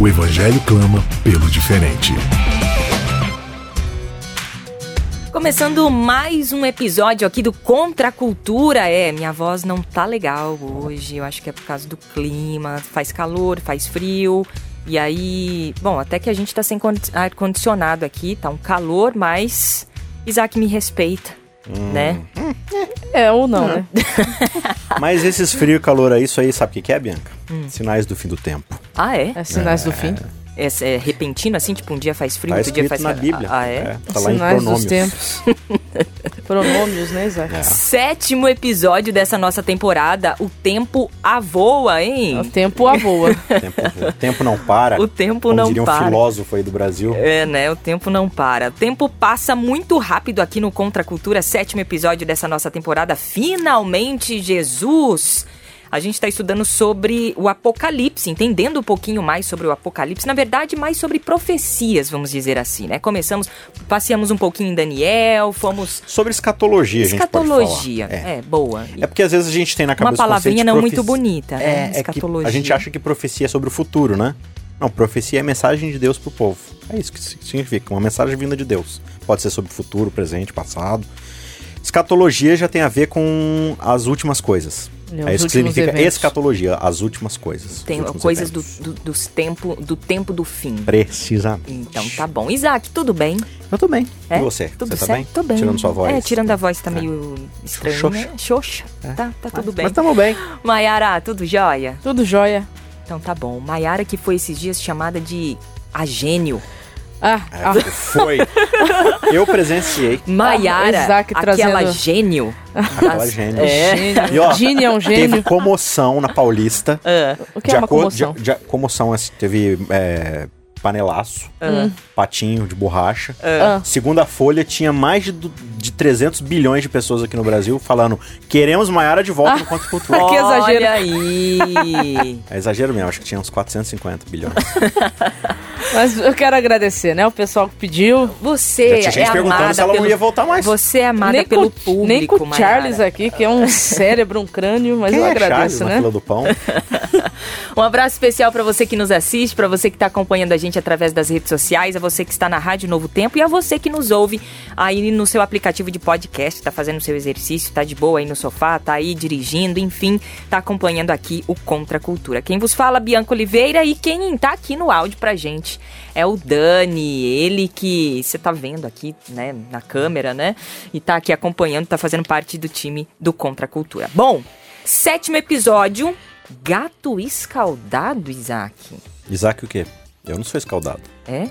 O evangelho clama pelo diferente. Começando mais um episódio aqui do Contra a Cultura. É, minha voz não tá legal hoje. Eu acho que é por causa do clima. Faz calor, faz frio. E aí, bom, até que a gente tá sem ar-condicionado aqui, tá um calor, mas Isaac me respeita, hum. né? É, ou não, né? mas esses frio e calor aí, isso aí, sabe o que, que é, Bianca? Hum. Sinais do fim do tempo. Ah, é? É sinais é. do fim? É, é, repentino, assim, tipo, um dia faz frio, tá outro dia faz na Bíblia. Ah, é? é tá lá Sinais em pronômios. dos tempos. pronômios, né, Isaac? É. Sétimo episódio dessa nossa temporada, o tempo avoa, hein? O tempo avoa. o tempo não para. O tempo Como não diria para. um filósofo aí do Brasil. É, né? O tempo não para. O tempo passa muito rápido aqui no Contra Cultura, sétimo episódio dessa nossa temporada. Finalmente, Jesus! A gente está estudando sobre o Apocalipse, entendendo um pouquinho mais sobre o Apocalipse, na verdade, mais sobre profecias, vamos dizer assim, né? Começamos, passeamos um pouquinho em Daniel, fomos. Sobre escatologia, escatologia, a gente falar. É. é, boa. É porque às vezes a gente tem na cabeça. Uma palavrinha não muito bonita, né? É, é escatologia. a gente acha que profecia é sobre o futuro, né? Não, profecia é mensagem de Deus pro povo. É isso que significa, uma mensagem vinda de Deus. Pode ser sobre futuro, presente, passado. Escatologia já tem a ver com as últimas coisas. É, isso que significa eventos. escatologia, as últimas coisas. Tem coisas do, do, dos tempo, do tempo do fim. Precisamente. Então tá bom. Isaac, tudo bem? Eu tô bem. É? E você? Tudo você certo? tá bem? Tô bem. Tirando sua voz. É, tirando a voz tá é. meio estranho, Xoxa. né? Xoxa. É. Tá, tá tudo mas, bem. Mas tamo bem. Maiara, tudo jóia? Tudo jóia. Então tá bom. Maiara que foi esses dias chamada de a gênio. Ah, é, ah. Foi. Eu presenciei. Maiara, ah, aquela trazendo... gênio. Aquela gênio. É. Gênio. E, ó, gênio é um gênio. Teve comoção na Paulista. Uh. O que é uma comoção? De, de, comoção, assim, teve é, panelaço, uh. patinho de borracha. Uh. Segunda folha tinha mais de, de 300 bilhões de pessoas aqui no Brasil falando queremos Maiara de volta no Conto Cultura. que exagero. Olha aí. É exagero mesmo, acho que tinha uns 450 bilhões. Mas eu quero agradecer, né? O pessoal que pediu. Você Já tinha gente é perguntando se ela pelo... não ia voltar mais. Você é amada nem pelo com, público, Nem com o Charles aqui, que é um cérebro, um crânio, mas Quem eu é agradeço, Charles né? Na fila do pão? um abraço especial para você que nos assiste, para você que está acompanhando a gente através das redes sociais, a você que está na Rádio Novo Tempo e a você que nos ouve aí no seu aplicativo de podcast, tá fazendo seu exercício, tá de boa aí no sofá, tá aí dirigindo, enfim, tá acompanhando aqui o Contra Cultura. Quem vos fala, Bianca Oliveira, e quem tá aqui no áudio pra gente é o Dani, ele que você tá vendo aqui, né, na câmera, né? E tá aqui acompanhando, tá fazendo parte do time do Contra Cultura. Bom, sétimo episódio, gato escaldado, Isaac. Isaac o quê? Eu não sou escaldado. É?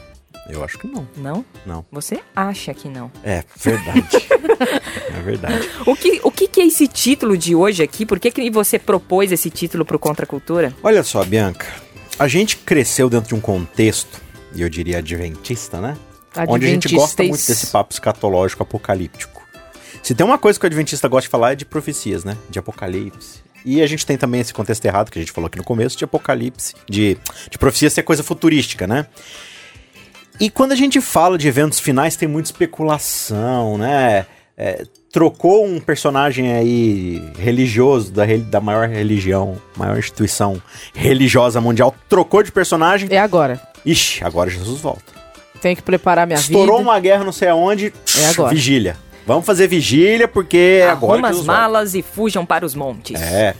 Eu acho que não. Não? Não. Você acha que não? É, verdade. é verdade. O que, o que, que é esse título de hoje aqui? Por que, que você propôs esse título pro Contra a Cultura? Olha só, Bianca. A gente cresceu dentro de um contexto, e eu diria adventista, né? Onde a gente gosta muito desse papo escatológico apocalíptico. Se tem uma coisa que o adventista gosta de falar é de profecias, né? De apocalipse. E a gente tem também esse contexto errado que a gente falou aqui no começo, de apocalipse, de, de profecia ser coisa futurística, né? E quando a gente fala de eventos finais, tem muita especulação, né? É, trocou um personagem aí religioso da, da maior religião, maior instituição religiosa mundial, trocou de personagem. É agora. Ixi, agora Jesus volta. Tem que preparar minha Estourou vida. Estourou uma guerra não sei aonde. É agora. Vigília. Vamos fazer vigília porque Arruma agora. as malas volta. e fujam para os montes. É.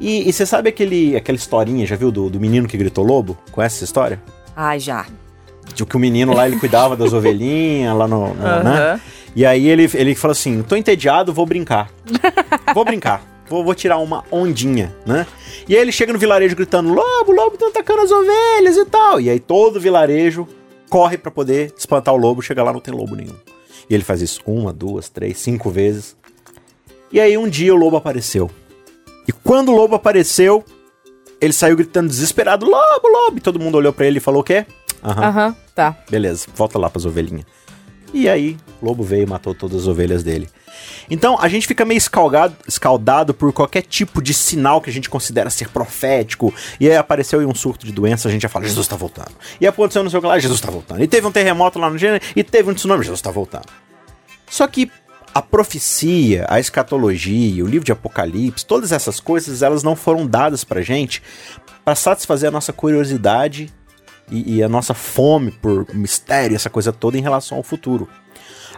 E, e você sabe aquele, aquela historinha, já viu, do, do menino que gritou lobo? Conhece essa história? Ah, já. De que o menino lá, ele cuidava das ovelhinhas lá no... no Uhum. né? E aí ele, ele fala assim, tô entediado, vou brincar. vou brincar. Vou, vou tirar uma ondinha, né? E aí ele chega no vilarejo gritando, lobo, lobo, estão atacando as ovelhas e tal. E aí todo o vilarejo corre para poder espantar o lobo, chega lá não tem lobo nenhum. E ele faz isso uma, duas, três, cinco vezes. E aí um dia o lobo apareceu. E quando o lobo apareceu, ele saiu gritando desesperado, lobo, lobo. E todo mundo olhou para ele e falou o quê? Aham, tá. Beleza, volta lá pras ovelhinhas. E aí, o lobo veio e matou todas as ovelhas dele. Então, a gente fica meio escaldado, escaldado por qualquer tipo de sinal que a gente considera ser profético. E aí apareceu aí um surto de doença, a gente já fala, Jesus tá voltando. E aconteceu no seu lá, Jesus tá voltando. E teve um terremoto lá no Gênesis, e teve um tsunami, Jesus tá voltando. Só que a profecia, a escatologia, o livro de Apocalipse, todas essas coisas, elas não foram dadas pra gente para satisfazer a nossa curiosidade e, e, a nossa fome por mistério, essa coisa toda em relação ao futuro.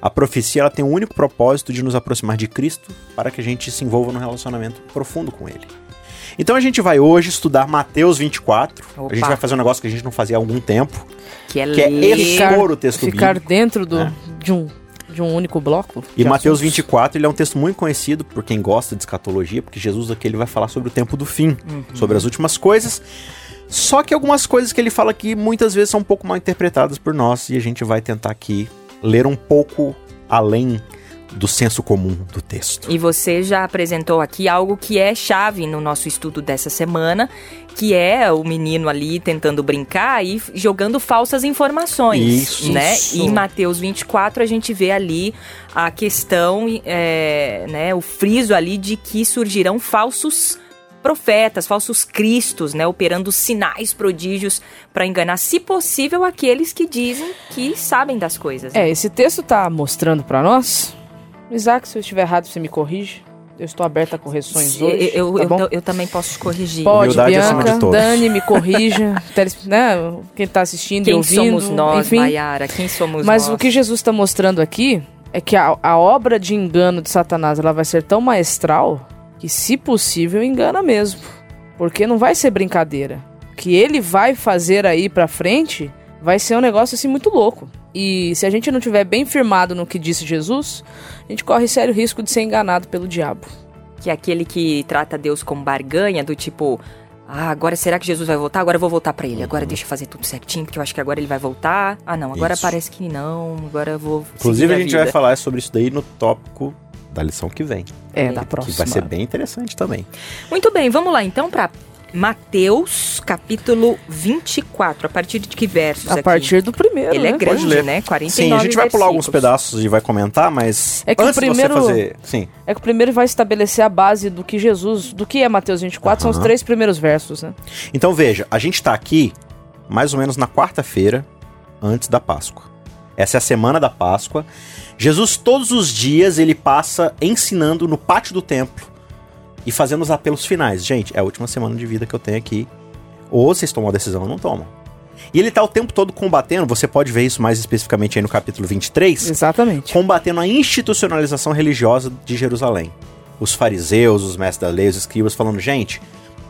A profecia ela tem o um único propósito de nos aproximar de Cristo para que a gente se envolva num relacionamento profundo com Ele. Então a gente vai hoje estudar Mateus 24. Opa. A gente vai fazer um negócio que a gente não fazia há algum tempo. Que é, que é expor o texto Ficar bíblico, dentro do, né? de um de um único bloco. E Mateus 24, ele é um texto muito conhecido por quem gosta de escatologia, porque Jesus aqui ele vai falar sobre o tempo do fim, uhum. sobre as últimas coisas. Só que algumas coisas que ele fala aqui muitas vezes são um pouco mal interpretadas por nós e a gente vai tentar aqui ler um pouco além do senso comum do texto. E você já apresentou aqui algo que é chave no nosso estudo dessa semana, que é o menino ali tentando brincar e jogando falsas informações, isso, né? Isso. E em Mateus 24 a gente vê ali a questão, é, né, o friso ali de que surgirão falsos profetas, falsos cristos, né, operando sinais, prodígios para enganar, se possível, aqueles que dizem que sabem das coisas. Né? É, esse texto está mostrando para nós Isaac, se eu estiver errado, você me corrige. Eu estou aberta a correções hoje. Eu, tá eu, eu, eu, também posso te corrigir. Pode, Bianca, Dani, me corrija. né? Quem está assistindo Quem e ouvindo. Quem somos nós, enfim. Mayara? Quem somos Mas nós? o que Jesus está mostrando aqui é que a, a obra de engano de Satanás ela vai ser tão maestral que, se possível, engana mesmo. Porque não vai ser brincadeira. O que ele vai fazer aí pra frente vai ser um negócio assim muito louco. E se a gente não tiver bem firmado no que disse Jesus, a gente corre sério risco de ser enganado pelo diabo. Que é aquele que trata Deus como barganha, do tipo, ah, agora será que Jesus vai voltar? Agora eu vou voltar para ele. Agora deixa eu fazer tudo certinho, porque eu acho que agora ele vai voltar. Ah, não, agora isso. parece que não. Agora eu vou. Inclusive, a, a gente vida. vai falar sobre isso daí no tópico da lição que vem. É, da próxima. Que vai ser bem interessante também. Muito bem, vamos lá então para Mateus, capítulo 24. A partir de que versos A aqui? partir do primeiro, Ele é né? é grande, né? 49 Sim, a gente vai pular alguns pedaços e vai comentar, mas é que antes o primeiro, de você fazer... Sim. É que o primeiro vai estabelecer a base do que Jesus... Do que é Mateus 24, são os três primeiros versos, né? Então veja, a gente está aqui mais ou menos na quarta-feira antes da Páscoa. Essa é a semana da Páscoa. Jesus todos os dias ele passa ensinando no pátio do templo e fazendo os apelos finais. Gente, é a última semana de vida que eu tenho aqui. Ou vocês tomam a decisão ou não tomam. E ele tá o tempo todo combatendo, você pode ver isso mais especificamente aí no capítulo 23. Exatamente. Combatendo a institucionalização religiosa de Jerusalém. Os fariseus, os mestres da lei, os escribas falando, gente,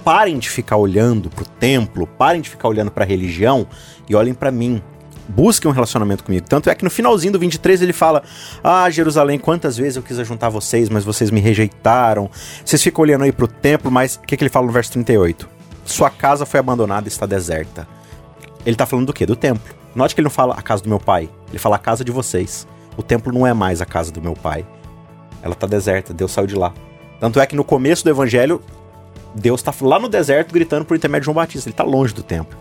parem de ficar olhando pro templo, parem de ficar olhando para a religião e olhem para mim busquem um relacionamento comigo. Tanto é que no finalzinho do 23 ele fala: Ah, Jerusalém, quantas vezes eu quis juntar vocês, mas vocês me rejeitaram. Vocês ficam olhando aí pro templo, mas o que, que ele fala no verso 38? Sua casa foi abandonada e está deserta. Ele tá falando do quê? Do templo. Note que ele não fala a casa do meu pai, ele fala a casa de vocês. O templo não é mais a casa do meu pai. Ela tá deserta, Deus saiu de lá. Tanto é que no começo do evangelho, Deus está lá no deserto gritando por intermédio de João Batista, ele está longe do templo.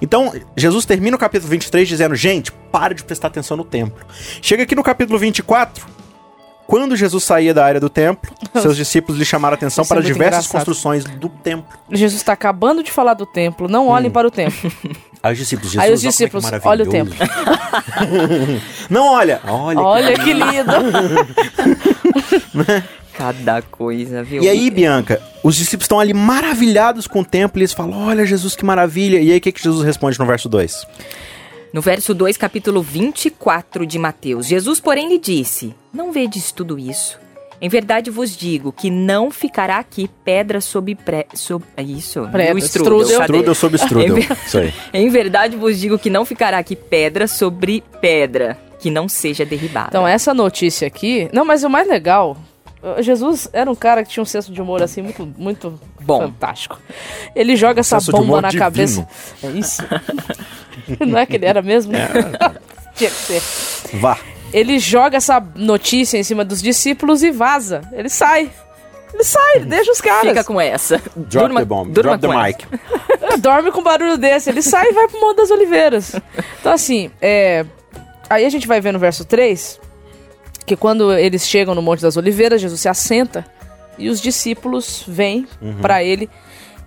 Então, Jesus termina o capítulo 23 dizendo: gente, pare de prestar atenção no templo. Chega aqui no capítulo 24. Quando Jesus saía da área do templo, seus discípulos lhe chamaram atenção Isso é para é diversas engraçado. construções do templo. Jesus está acabando de falar do templo, não olhem hum. para o templo. Aí os discípulos, Jesus, Aí os discípulos, é olha o templo. não olha, olha. Olha que, que lindo. Cada coisa, viu? E aí, Bianca, os discípulos estão ali maravilhados com o templo e eles falam: Olha, Jesus, que maravilha. E aí, o que, que Jesus responde no verso 2? No verso 2, capítulo 24 de Mateus, Jesus, porém, lhe disse: Não vedes tudo isso? Em verdade vos digo que não ficará aqui pedra sobre pré. Sobre, é isso? Pedra. Strudel. Strudel sobre strudel. em, isso aí. em verdade vos digo que não ficará aqui pedra sobre pedra que não seja derribada. Então, essa notícia aqui. Não, mas o mais legal Jesus era um cara que tinha um senso de humor assim muito, muito Bom. fantástico. Ele joga essa bomba na divino. cabeça. É isso? Não é que ele era mesmo? É. tinha que ser. Vá. Ele joga essa notícia em cima dos discípulos e vaza. Ele sai. Ele sai, ele deixa os caras. Fica com essa. Drop durma, the bomb, drop the mic. Dorme com barulho desse. Ele sai e vai pro Monte das Oliveiras. Então, assim, é... aí a gente vai ver no verso 3 que quando eles chegam no Monte das Oliveiras, Jesus se assenta e os discípulos vêm uhum. para ele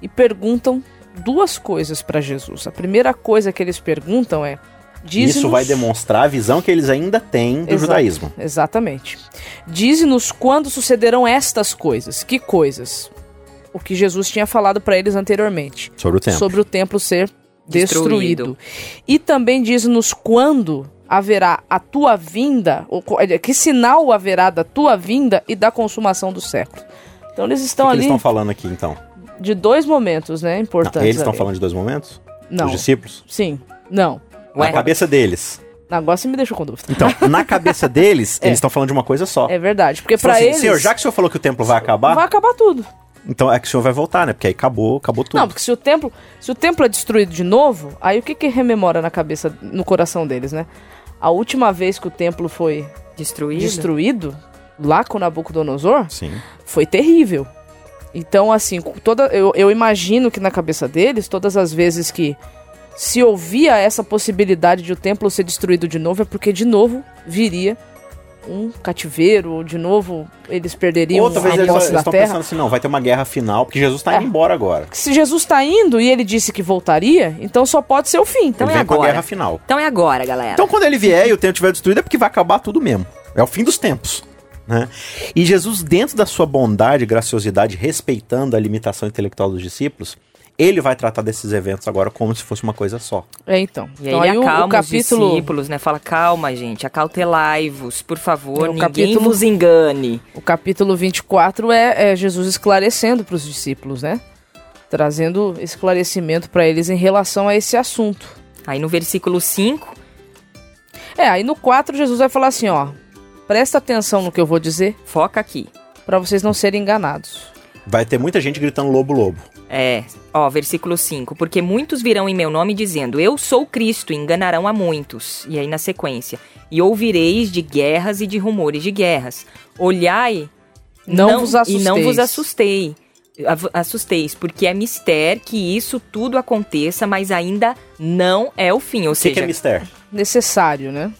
e perguntam duas coisas para Jesus. A primeira coisa que eles perguntam é: Isso vai demonstrar a visão que eles ainda têm do Exato, judaísmo. Exatamente. Dize-nos quando sucederão estas coisas. Que coisas? O que Jesus tinha falado para eles anteriormente. Sobre o templo. Sobre o templo ser destruído. destruído. E também diz-nos quando haverá a tua vinda, que sinal haverá da tua vinda e da consumação do século. Então eles estão que ali. Que eles estão falando aqui então? De dois momentos, né? Importantes. Não, eles estão falando de dois momentos? Não. Os discípulos? Sim. Não. Na cabeça deles. Agora você me deixou com dúvida. Então, na cabeça deles, é. eles estão falando de uma coisa só. É verdade. Porque para assim, eles. Senhor, já que o senhor falou que o templo vai acabar. Vai acabar tudo. Então é que o senhor vai voltar, né? Porque aí acabou, acabou tudo. Não, porque se o templo, se o templo é destruído de novo, aí o que que rememora na cabeça, no coração deles, né? A última vez que o templo foi destruído, destruído lá com Nabucodonosor, Sim. foi terrível. Então, assim, toda, eu, eu imagino que na cabeça deles, todas as vezes que se ouvia essa possibilidade de o templo ser destruído de novo, é porque de novo viria um cativeiro, de novo eles perderiam Outra vez eles, estão pensando assim, não, vai ter uma guerra final, porque Jesus está é. indo embora agora. Se Jesus está indo e ele disse que voltaria, então só pode ser o fim. Então ele é agora. guerra final. Então é agora, galera. Então quando ele vier e o templo estiver destruído é porque vai acabar tudo mesmo. É o fim dos tempos. Né? E Jesus, dentro da sua bondade e graciosidade, respeitando a limitação intelectual dos discípulos, ele vai tratar desses eventos agora como se fosse uma coisa só. É, então. E então, aí, aí acalma o, o capítulo... os discípulos, né? Fala, calma, gente, acautelai-vos, por favor, é, ninguém capítulo... vos engane. O capítulo 24 é, é Jesus esclarecendo para os discípulos, né? Trazendo esclarecimento para eles em relação a esse assunto. Aí no versículo 5... É, aí no 4 Jesus vai falar assim, ó, presta atenção no que eu vou dizer. Foca aqui. Para vocês não serem enganados. Vai ter muita gente gritando lobo, lobo. É, ó, versículo 5. Porque muitos virão em meu nome dizendo, Eu sou Cristo, e enganarão a muitos. E aí na sequência. E ouvireis de guerras e de rumores de guerras. Olhai não, não vos e não vos assustei. Assusteis, porque é mistério que isso tudo aconteça, mas ainda não é o fim. Ou o seja, que é mistério? Necessário, né?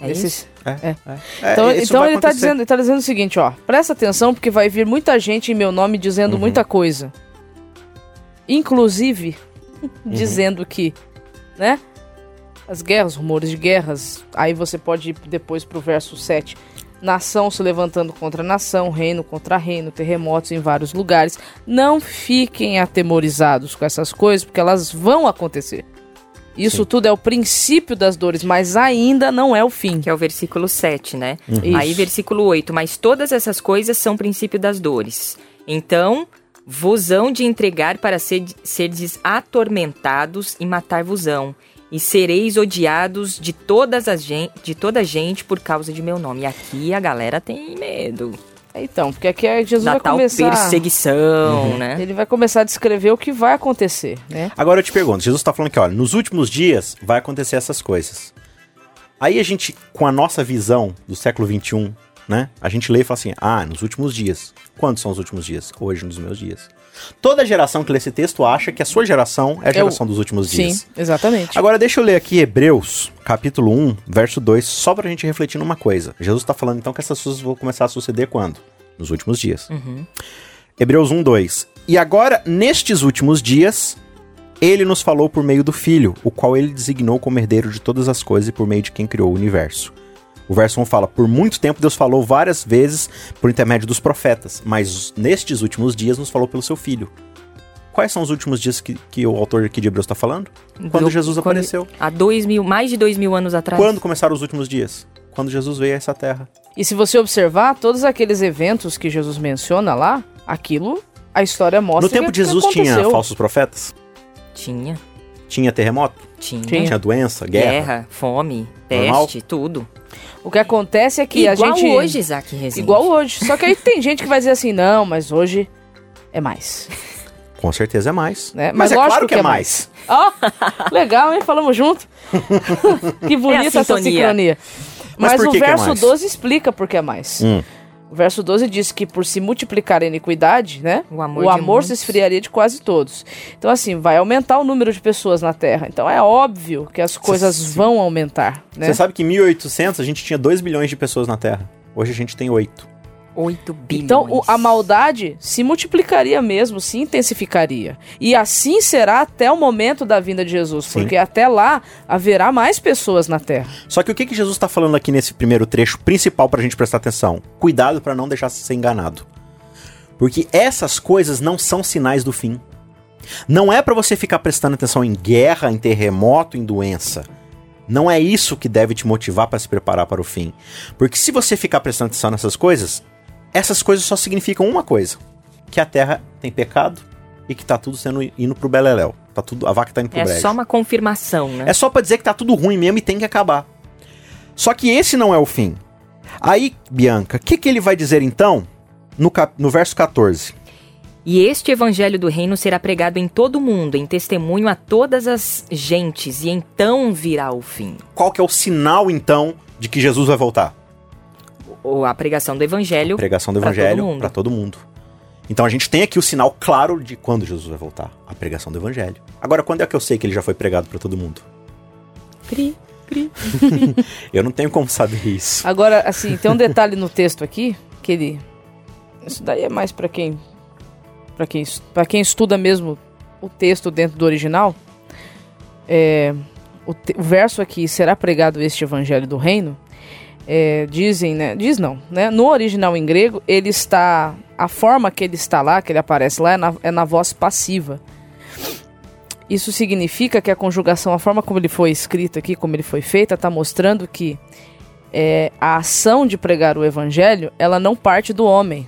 É Necess... isso? É, é. é. Então, então ele está dizendo, ele tá dizendo o seguinte, ó. Presta atenção, porque vai vir muita gente em meu nome dizendo uhum. muita coisa inclusive uhum. dizendo que, né? As guerras, rumores de guerras, aí você pode ir depois pro verso 7. Nação se levantando contra nação, reino contra reino, terremotos em vários lugares. Não fiquem atemorizados com essas coisas, porque elas vão acontecer. Isso Sim. tudo é o princípio das dores, mas ainda não é o fim. Que é o versículo 7, né? Uhum. Aí, versículo 8. Mas todas essas coisas são princípio das dores. Então, vosão de entregar para ser, serdes atormentados e matar-vosão, e sereis odiados de, todas as gente, de toda a gente por causa de meu nome. E aqui a galera tem medo. Então, porque aqui é Jesus da vai começar... perseguição, uhum. né? Ele vai começar a descrever o que vai acontecer, né? Agora eu te pergunto, Jesus está falando que, olha, nos últimos dias vai acontecer essas coisas. Aí a gente, com a nossa visão do século 21, né? A gente lê e fala assim, ah, nos últimos dias. Quando são os últimos dias? Hoje, nos meus dias. Toda geração que lê esse texto acha que a sua geração é a geração eu... dos últimos dias. Sim, exatamente. Agora deixa eu ler aqui Hebreus, capítulo 1, verso 2, só pra gente refletir numa coisa. Jesus está falando então que essas coisas vão começar a suceder quando? Nos últimos dias. Uhum. Hebreus 1, 2. E agora, nestes últimos dias, ele nos falou por meio do Filho, o qual ele designou como herdeiro de todas as coisas e por meio de quem criou o universo. O verso 1 fala: Por muito tempo Deus falou várias vezes por intermédio dos profetas, mas nestes últimos dias nos falou pelo seu filho. Quais são os últimos dias que, que o autor aqui de Hebreus está falando? Quando Do, Jesus quando, apareceu. Há dois mil, mais de dois mil anos atrás. Quando começaram os últimos dias? Quando Jesus veio a essa terra. E se você observar, todos aqueles eventos que Jesus menciona lá, aquilo, a história mostra. No tempo de Jesus tinha falsos profetas? Tinha. Tinha terremoto? Tinha. Tinha doença, guerra? Guerra, fome, peste, Normal? tudo. O que acontece é que igual a gente. Igual hoje, Isaac Rezende. Igual hoje. Só que aí tem gente que vai dizer assim, não, mas hoje é mais. Com certeza é mais. Né? Mas, mas é claro que, que é mais. Ó, oh, legal, hein? Falamos junto. que bonita é essa sincronia. Mas, mas o verso é 12 explica por que é mais. Hum. O verso 12 diz que por se multiplicar a iniquidade, né? O amor, o amor se esfriaria de quase todos. Então, assim, vai aumentar o número de pessoas na Terra. Então é óbvio que as coisas Cê, vão aumentar. Né? Você sabe que em 1800 a gente tinha 2 bilhões de pessoas na Terra. Hoje a gente tem 8. 8 bilhões. Então a maldade se multiplicaria mesmo, se intensificaria. E assim será até o momento da vinda de Jesus, Sim. porque até lá haverá mais pessoas na Terra. Só que o que, que Jesus está falando aqui nesse primeiro trecho principal para a gente prestar atenção? Cuidado para não deixar ser enganado. Porque essas coisas não são sinais do fim. Não é para você ficar prestando atenção em guerra, em terremoto, em doença. Não é isso que deve te motivar para se preparar para o fim. Porque se você ficar prestando atenção nessas coisas, essas coisas só significam uma coisa: que a Terra tem pecado e que tá tudo sendo indo pro beleléu. Tá tudo, a vaca tá indo pro É brejo. só uma confirmação, né? É só para dizer que tá tudo ruim mesmo e tem que acabar. Só que esse não é o fim. Aí, Bianca, o que, que ele vai dizer então no, cap, no verso 14? E este evangelho do reino será pregado em todo o mundo, em testemunho a todas as gentes, e então virá o fim. Qual que é o sinal então de que Jesus vai voltar? Ou a pregação do evangelho. A pregação do evangelho para todo, todo, mundo. Então a gente tem aqui o sinal claro de quando Jesus vai voltar, a pregação do evangelho. Agora, quando é que eu sei que ele já foi pregado para todo mundo? Cri, cri. eu não tenho como saber isso. Agora, assim, tem um detalhe no texto aqui que ele isso daí é mais para quem para quem para quem estuda mesmo o texto dentro do original. É, o, te, o verso aqui será pregado este evangelho do reino é, dizem, né? Diz não, né? No original em grego, ele está. A forma que ele está lá, que ele aparece lá, é na, é na voz passiva. Isso significa que a conjugação, a forma como ele foi escrito aqui, como ele foi feita, está mostrando que é, a ação de pregar o evangelho, ela não parte do homem,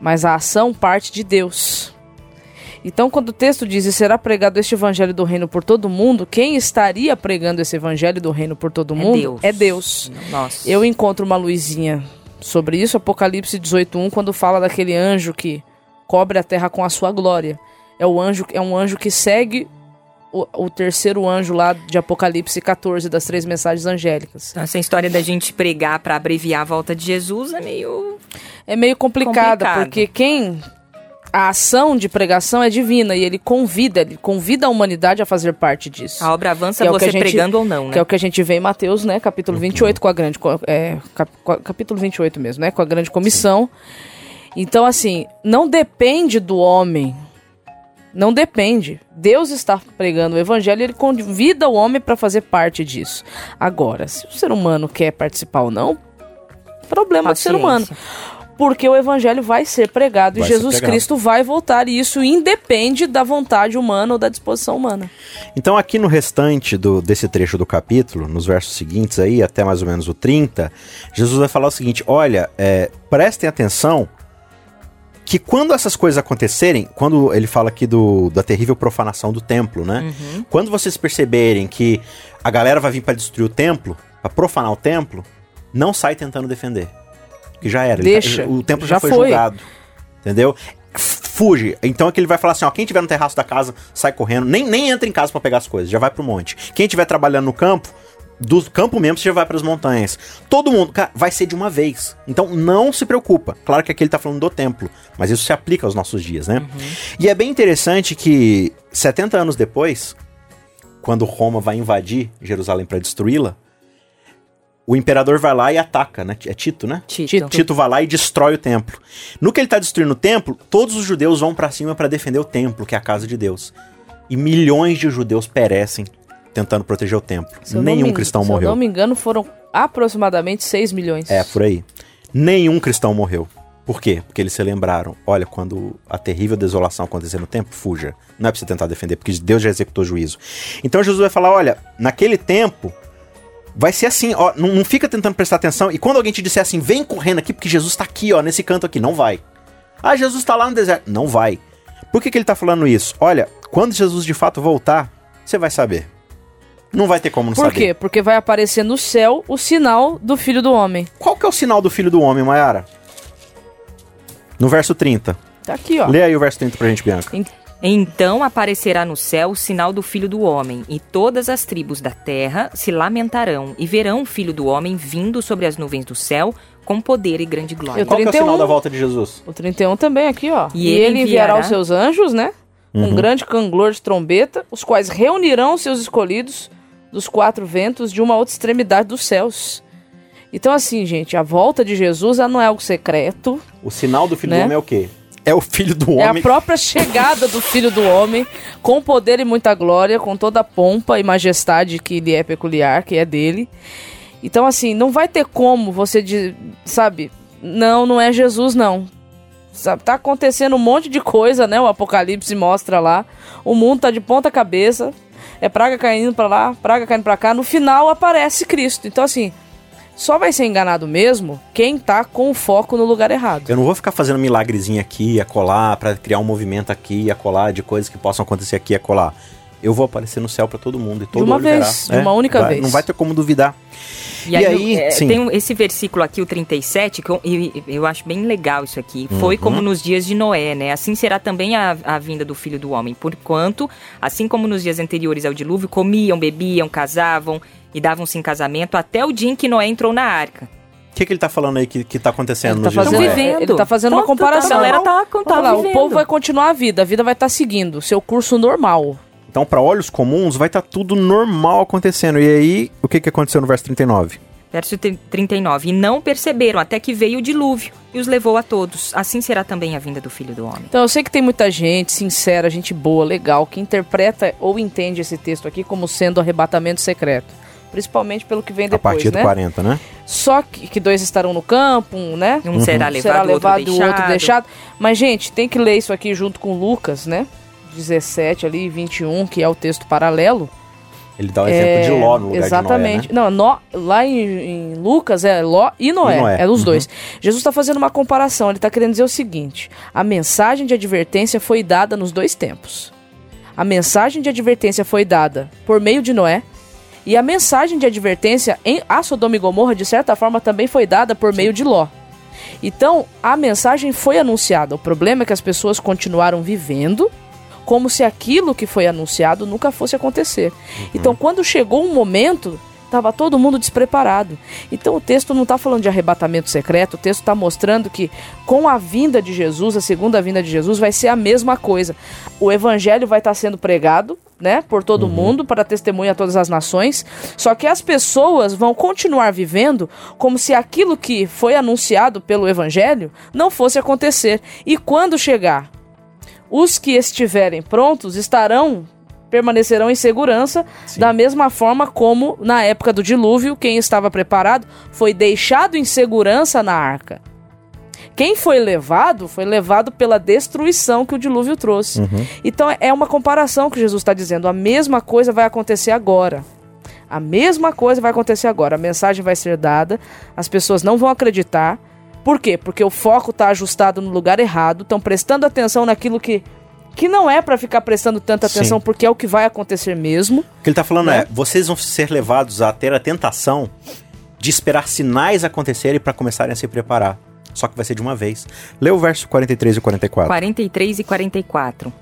mas a ação parte de Deus. Então, quando o texto diz: e será pregado este evangelho do reino por todo mundo, quem estaria pregando esse evangelho do reino por todo é mundo Deus. é Deus. Nossa. Eu encontro uma luzinha sobre isso, Apocalipse 18:1, quando fala daquele anjo que cobre a terra com a sua glória. É o anjo, é um anjo que segue o, o, terceiro anjo lá de Apocalipse 14, das três mensagens angélicas. Então, essa história da gente pregar para abreviar a volta de Jesus é meio. É meio complicada, complicado. porque quem a ação de pregação é divina e ele convida, ele convida a humanidade a fazer parte disso. A obra avança é você gente, pregando ou não, né? Que é o que a gente vê em Mateus, né, capítulo 28 com a grande é, cap, capítulo 28 mesmo, né, com a grande comissão. Então assim, não depende do homem. Não depende. Deus está pregando o evangelho e ele convida o homem para fazer parte disso. Agora, se o ser humano quer participar ou não, problema Paciência. do ser humano porque o evangelho vai ser pregado vai e Jesus pregado. Cristo vai voltar e isso independe da vontade humana ou da disposição humana. Então aqui no restante do, desse trecho do capítulo, nos versos seguintes aí, até mais ou menos o 30, Jesus vai falar o seguinte, olha, é, prestem atenção que quando essas coisas acontecerem, quando ele fala aqui do, da terrível profanação do templo, né? Uhum. Quando vocês perceberem que a galera vai vir para destruir o templo, para profanar o templo, não sai tentando defender que já era. Tá- Deixa. Tá, o tempo já, já foi, foi julgado. Entendeu? Fuge. Então é que ele vai falar assim: ó, quem tiver no terraço da casa, sai correndo. Nem, nem entra em casa para pegar as coisas, já vai pro monte. Quem estiver trabalhando no campo, do campo mesmo você já vai para as montanhas. Todo mundo, cara, vai ser de uma vez. Então não se preocupa. Claro que aqui ele tá falando do templo, mas isso se aplica aos nossos dias, né? Uhum. E é bem interessante que 70 anos depois, quando Roma vai invadir Jerusalém para destruí-la, o imperador vai lá e ataca, né? É Tito, né? Tito. Tito vai lá e destrói o templo. No que ele tá destruindo o templo, todos os judeus vão para cima para defender o templo, que é a casa de Deus. E milhões de judeus perecem tentando proteger o templo. Nenhum me, cristão morreu. Se eu não me engano, foram aproximadamente 6 milhões. É, por aí. Nenhum cristão morreu. Por quê? Porque eles se lembraram, olha, quando a terrível desolação acontecer no templo, fuja. Não é pra você tentar defender, porque Deus já executou juízo. Então Jesus vai falar, olha, naquele tempo, vai ser assim, ó, não, não, fica tentando prestar atenção. E quando alguém te disser assim, vem correndo aqui, porque Jesus tá aqui, ó, nesse canto aqui, não vai. Ah, Jesus tá lá no deserto. Não vai. Por que, que ele tá falando isso? Olha, quando Jesus de fato voltar, você vai saber. Não vai ter como não Por saber. Por quê? Porque vai aparecer no céu o sinal do Filho do Homem. Qual que é o sinal do Filho do Homem, Mayara? No verso 30. Tá aqui, ó. Lê aí o verso 30 pra gente, Bianca. Então aparecerá no céu o sinal do Filho do Homem, e todas as tribos da terra se lamentarão, e verão o Filho do Homem vindo sobre as nuvens do céu com poder e grande glória. Qual 31, é o sinal da volta de Jesus? O 31 também aqui, ó. E, e ele enviará, enviará os seus anjos, né? Um uhum. grande canglor de trombeta, os quais reunirão seus escolhidos dos quatro ventos de uma outra extremidade dos céus. Então, assim, gente, a volta de Jesus não é algo secreto. O sinal do filho né? do homem é o quê? É o filho do homem. É a própria chegada do filho do homem, com poder e muita glória, com toda a pompa e majestade que lhe é peculiar, que é dele. Então, assim, não vai ter como você, sabe, não, não é Jesus, não. Sabe, tá acontecendo um monte de coisa, né? O Apocalipse mostra lá. O mundo tá de ponta cabeça. É praga caindo para lá, praga caindo para cá. No final aparece Cristo. Então, assim, só vai ser enganado mesmo quem tá com o foco no lugar errado. Eu não vou ficar fazendo milagrezinho aqui e acolá para criar um movimento aqui e acolá de coisas que possam acontecer aqui e acolá. Eu vou aparecer no céu para todo mundo e todo de uma vez, verá. De uma única vai, vez. Não vai ter como duvidar. E, e aí, aí é, tem esse versículo aqui, o 37, que eu, eu, eu acho bem legal isso aqui. Uhum. Foi como nos dias de Noé, né? Assim será também a, a vinda do filho do homem. Porquanto, assim como nos dias anteriores ao dilúvio, comiam, bebiam, casavam e davam-se em casamento até o dia em que Noé entrou na arca. O que, que ele está falando aí que, que tá acontecendo ele tá no fazendo, vivendo. Ele tá fazendo uma comparação. A galera tá, tá, tá O povo vai continuar a vida, a vida vai estar tá seguindo seu curso normal. Então, para olhos comuns, vai estar tá tudo normal acontecendo. E aí, o que, que aconteceu no verso 39? Verso 39. E não perceberam até que veio o dilúvio e os levou a todos. Assim será também a vinda do filho do homem. Então, eu sei que tem muita gente sincera, gente boa, legal, que interpreta ou entende esse texto aqui como sendo arrebatamento secreto. Principalmente pelo que vem depois, A partir né? do 40, né? Só que, que dois estarão no campo, um, né? Um uhum. será levado, será levado outro, deixado. outro deixado. Mas, gente, tem que ler isso aqui junto com Lucas, né? 17 ali, 21, que é o texto paralelo. Ele dá o exemplo é, de Ló no lugar exatamente. de Noé, né? Não, no, lá em, em, Lucas é Ló e Noé, e Noé. é dos uhum. dois. Jesus está fazendo uma comparação, ele está querendo dizer o seguinte, a mensagem de advertência foi dada nos dois tempos. A mensagem de advertência foi dada por meio de Noé, e a mensagem de advertência em a Sodoma e Gomorra, de certa forma, também foi dada por meio de Ló. Então, a mensagem foi anunciada. O problema é que as pessoas continuaram vivendo como se aquilo que foi anunciado nunca fosse acontecer. Uhum. Então, quando chegou um momento, estava todo mundo despreparado. Então, o texto não está falando de arrebatamento secreto, o texto está mostrando que com a vinda de Jesus, a segunda vinda de Jesus, vai ser a mesma coisa. O evangelho vai estar tá sendo pregado, né, por todo uhum. mundo, para testemunhar a todas as nações. Só que as pessoas vão continuar vivendo como se aquilo que foi anunciado pelo evangelho não fosse acontecer. E quando chegar os que estiverem prontos estarão permanecerão em segurança, Sim. da mesma forma como na época do dilúvio, quem estava preparado foi deixado em segurança na arca. Quem foi levado, foi levado pela destruição que o dilúvio trouxe. Uhum. Então é uma comparação que Jesus está dizendo. A mesma coisa vai acontecer agora. A mesma coisa vai acontecer agora. A mensagem vai ser dada, as pessoas não vão acreditar, por quê? Porque o foco está ajustado no lugar errado, estão prestando atenção naquilo que que não é para ficar prestando tanta atenção, Sim. porque é o que vai acontecer mesmo. O que ele está falando né? é, vocês vão ser levados a ter a tentação de esperar sinais acontecerem para começarem a se preparar. Só que vai ser de uma vez. Lê o verso 43 e 44. 43 e 44. Uh,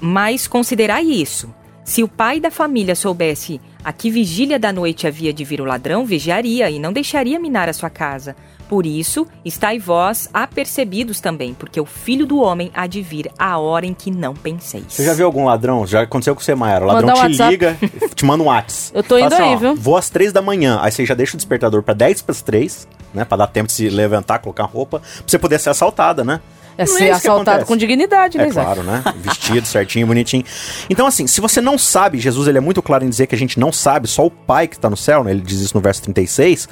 mas considerai isso. Se o pai da família soubesse a que vigília da noite havia de vir o ladrão, vigiaria e não deixaria minar a sua casa. Por isso, estai vós apercebidos também, porque o filho do homem há de vir a hora em que não penseis. Você já viu algum ladrão? Já aconteceu com você, Mayara. O ladrão te WhatsApp. liga, te manda um WhatsApp. Eu tô indo assim, aí, ó, viu? Vou às três da manhã. Aí você já deixa o despertador para 10 para as 3, né? Pra dar tempo de se levantar, colocar roupa, pra você poder ser assaltada, né? É não ser é assaltado com dignidade, né, É claro, né? Vestido certinho, bonitinho. Então, assim, se você não sabe, Jesus ele é muito claro em dizer que a gente não sabe, só o Pai que está no céu, né? Ele diz isso no verso 36.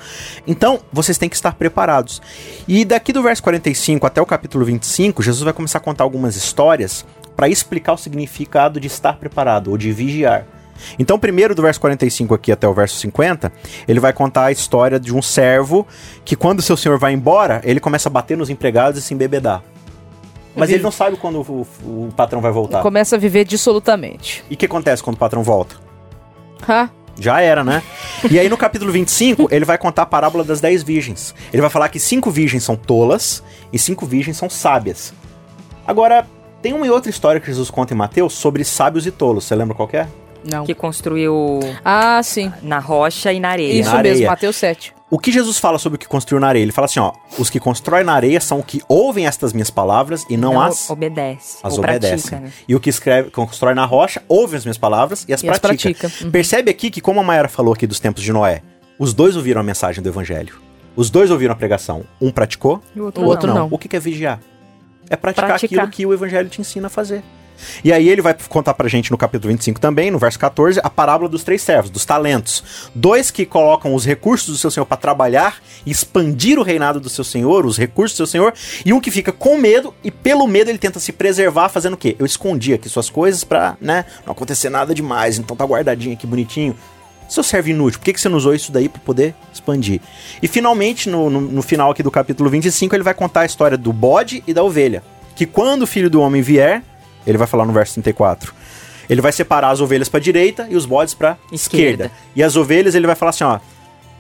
Então, vocês têm que estar preparados. E daqui do verso 45 até o capítulo 25, Jesus vai começar a contar algumas histórias para explicar o significado de estar preparado ou de vigiar. Então, primeiro do verso 45 aqui até o verso 50, ele vai contar a história de um servo que, quando seu senhor vai embora, ele começa a bater nos empregados e se embebedar. Mas ele não sabe quando o, o, patrão vai voltar. Começa a viver dissolutamente. E o que acontece quando o patrão volta? Ha? Já era, né? e aí no capítulo 25, ele vai contar a parábola das 10 virgens. Ele vai falar que cinco virgens são tolas e cinco virgens são sábias. Agora, tem uma e outra história que Jesus conta em Mateus sobre sábios e tolos. Você lembra qual é? Não. Que construiu. Ah, sim. Na rocha e na areia. Isso na mesmo, Mateus 7. O que Jesus fala sobre o que construiu na areia? Ele fala assim, ó, os que constroem na areia são o que ouvem estas minhas palavras e não, não as obedece, as obedecem. Pratica, né? E o que escreve, constrói na rocha, ouve as minhas palavras e as e pratica. As pratica. Uhum. Percebe aqui que como a Mayara falou aqui dos tempos de Noé, os dois ouviram a mensagem do evangelho. Os dois ouviram a pregação. Um praticou, o outro, o outro não. não. O que é vigiar? É praticar, praticar aquilo que o evangelho te ensina a fazer. E aí ele vai contar pra gente no capítulo 25 também, no verso 14, a parábola dos três servos, dos talentos. Dois que colocam os recursos do seu senhor para trabalhar expandir o reinado do seu senhor, os recursos do seu senhor, e um que fica com medo e pelo medo ele tenta se preservar fazendo o quê? Eu escondi aqui suas coisas pra, né, não acontecer nada demais, então tá guardadinho aqui bonitinho. Seu serve inútil, por que, que você não usou isso daí para poder expandir? E finalmente, no, no, no final aqui do capítulo 25, ele vai contar a história do bode e da ovelha. Que quando o filho do homem vier, ele vai falar no verso 34. Ele vai separar as ovelhas para direita e os bodes para esquerda. esquerda. E as ovelhas ele vai falar assim, ó: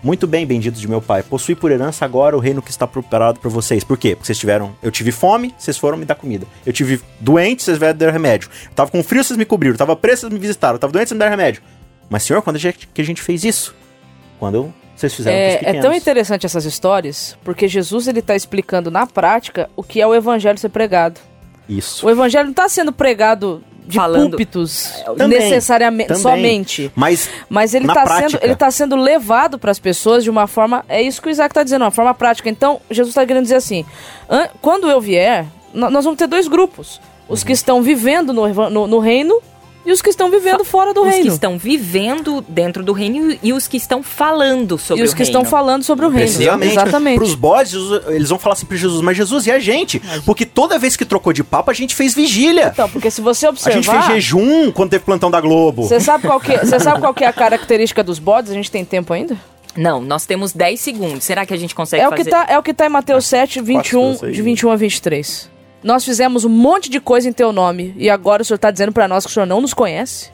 muito bem, benditos de meu pai. Possui por herança agora o reino que está preparado para vocês. Por quê? Porque vocês tiveram. Eu tive fome, vocês foram me dar comida. Eu tive doente, vocês vieram dar remédio. Eu tava com frio, vocês me cobriram. Eu tava preso, vocês me visitaram. Eu tava doente, vocês me deram remédio. Mas, senhor, quando a gente, que a gente fez isso? Quando vocês fizeram é, é tão interessante essas histórias, porque Jesus ele está explicando na prática o que é o evangelho ser pregado. Isso. O evangelho não está sendo pregado de Falando, púlpitos também, necessariamente também. somente. Mas, mas ele está sendo ele tá sendo levado para as pessoas de uma forma é isso que o Isaac está dizendo, uma forma prática. Então Jesus está querendo dizer assim, quando eu vier, nós vamos ter dois grupos, os uhum. que estão vivendo no, no, no reino e os que estão vivendo fora do os reino. Os que estão vivendo dentro do reino e os que estão falando sobre o reino. E os que estão falando sobre o reino. Precisamente. Exatamente. Para os bodes, eles vão falar assim para Jesus, mas Jesus e a gente? Porque toda vez que trocou de papo, a gente fez vigília. Então, porque se você observar... A gente fez jejum quando teve plantão da Globo. Você sabe qual que, você sabe qual que é a característica dos bodes? A gente tem tempo ainda? Não, nós temos 10 segundos. Será que a gente consegue é fazer? O que tá, é o que está em Mateus 7, 21, de 21 a 23. Nós fizemos um monte de coisa em teu nome e agora o senhor está dizendo para nós que o senhor não nos conhece?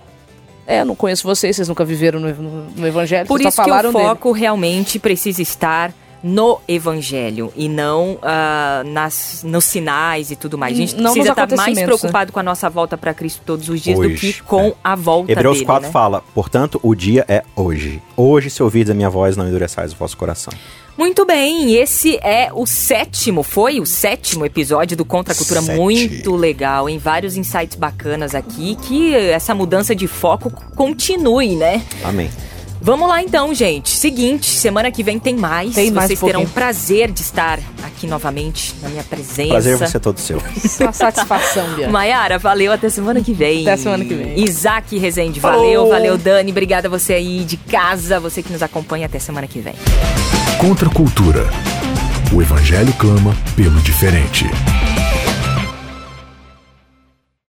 É, eu não conheço vocês, vocês nunca viveram no, no, no Evangelho. Por isso que o foco dele. realmente precisa estar no Evangelho e não uh, nas, nos sinais e tudo mais. A gente não precisa estar mais né? preocupado né? com a nossa volta para Cristo todos os dias hoje, do que com é. a volta Hebreus dele. Hebreus 4 né? fala, portanto, o dia é hoje. Hoje, se ouvides a minha voz, não endureçais o vosso coração. Muito bem, esse é o sétimo, foi o sétimo episódio do Contra a Cultura, Sete. muito legal, em vários insights bacanas aqui, que essa mudança de foco continue, né? Amém. Vamos lá então, gente. Seguinte, semana que vem tem mais. Tem mais Vocês um terão o prazer de estar aqui novamente na minha presença. Prazer você todo seu. Uma satisfação, Bia. Maiara, valeu. Até semana que vem. Até semana que vem. Isaac Rezende, valeu. Valeu, Dani. Obrigada a você aí de casa, você que nos acompanha. Até semana que vem. Contra a cultura. O evangelho clama pelo diferente.